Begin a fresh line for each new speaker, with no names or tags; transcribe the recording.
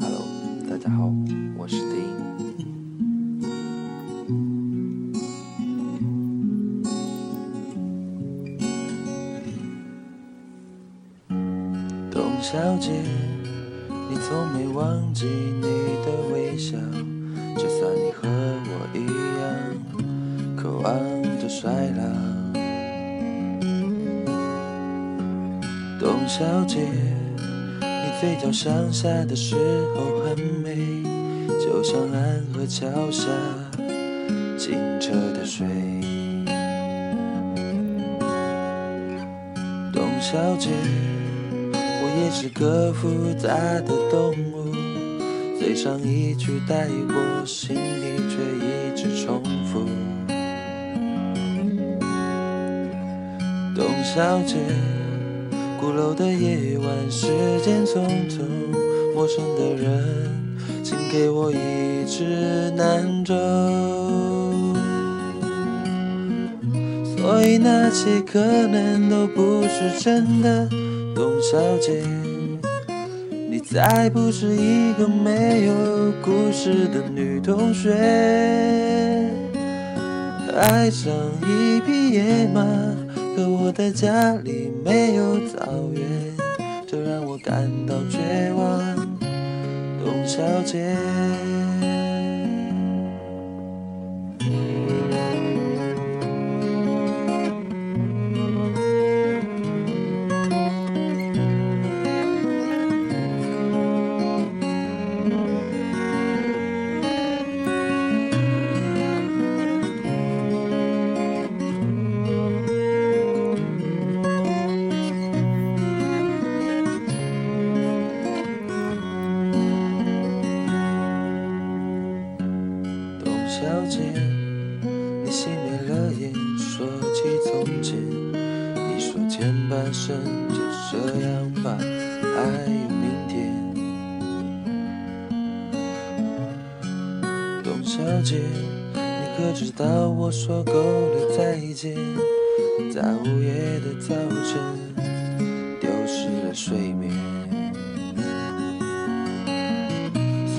Hello，大家好，我是丁。董小姐，你从没忘记你的微笑，就算你和我一样，渴望着衰老。董小姐，你嘴角向下的时候很美，就像安河桥下清澈的水。董小姐，我也是个复杂的动物，嘴上一句带过，心里却一直重复。董小姐，鼓楼的夜晚，时间匆匆，陌生的人，请给我一支南州。所以那些可能都不是真的，董小姐，你再不是一个没有故事的女同学。爱上一匹野马，可我的家里没有草原，这让我感到绝望，董小姐。小姐，你熄灭了烟，说起从前，你说前半生就这样吧，还有明天。董小姐，你可知道我说够了再见，在午夜的早晨，丢失了睡眠。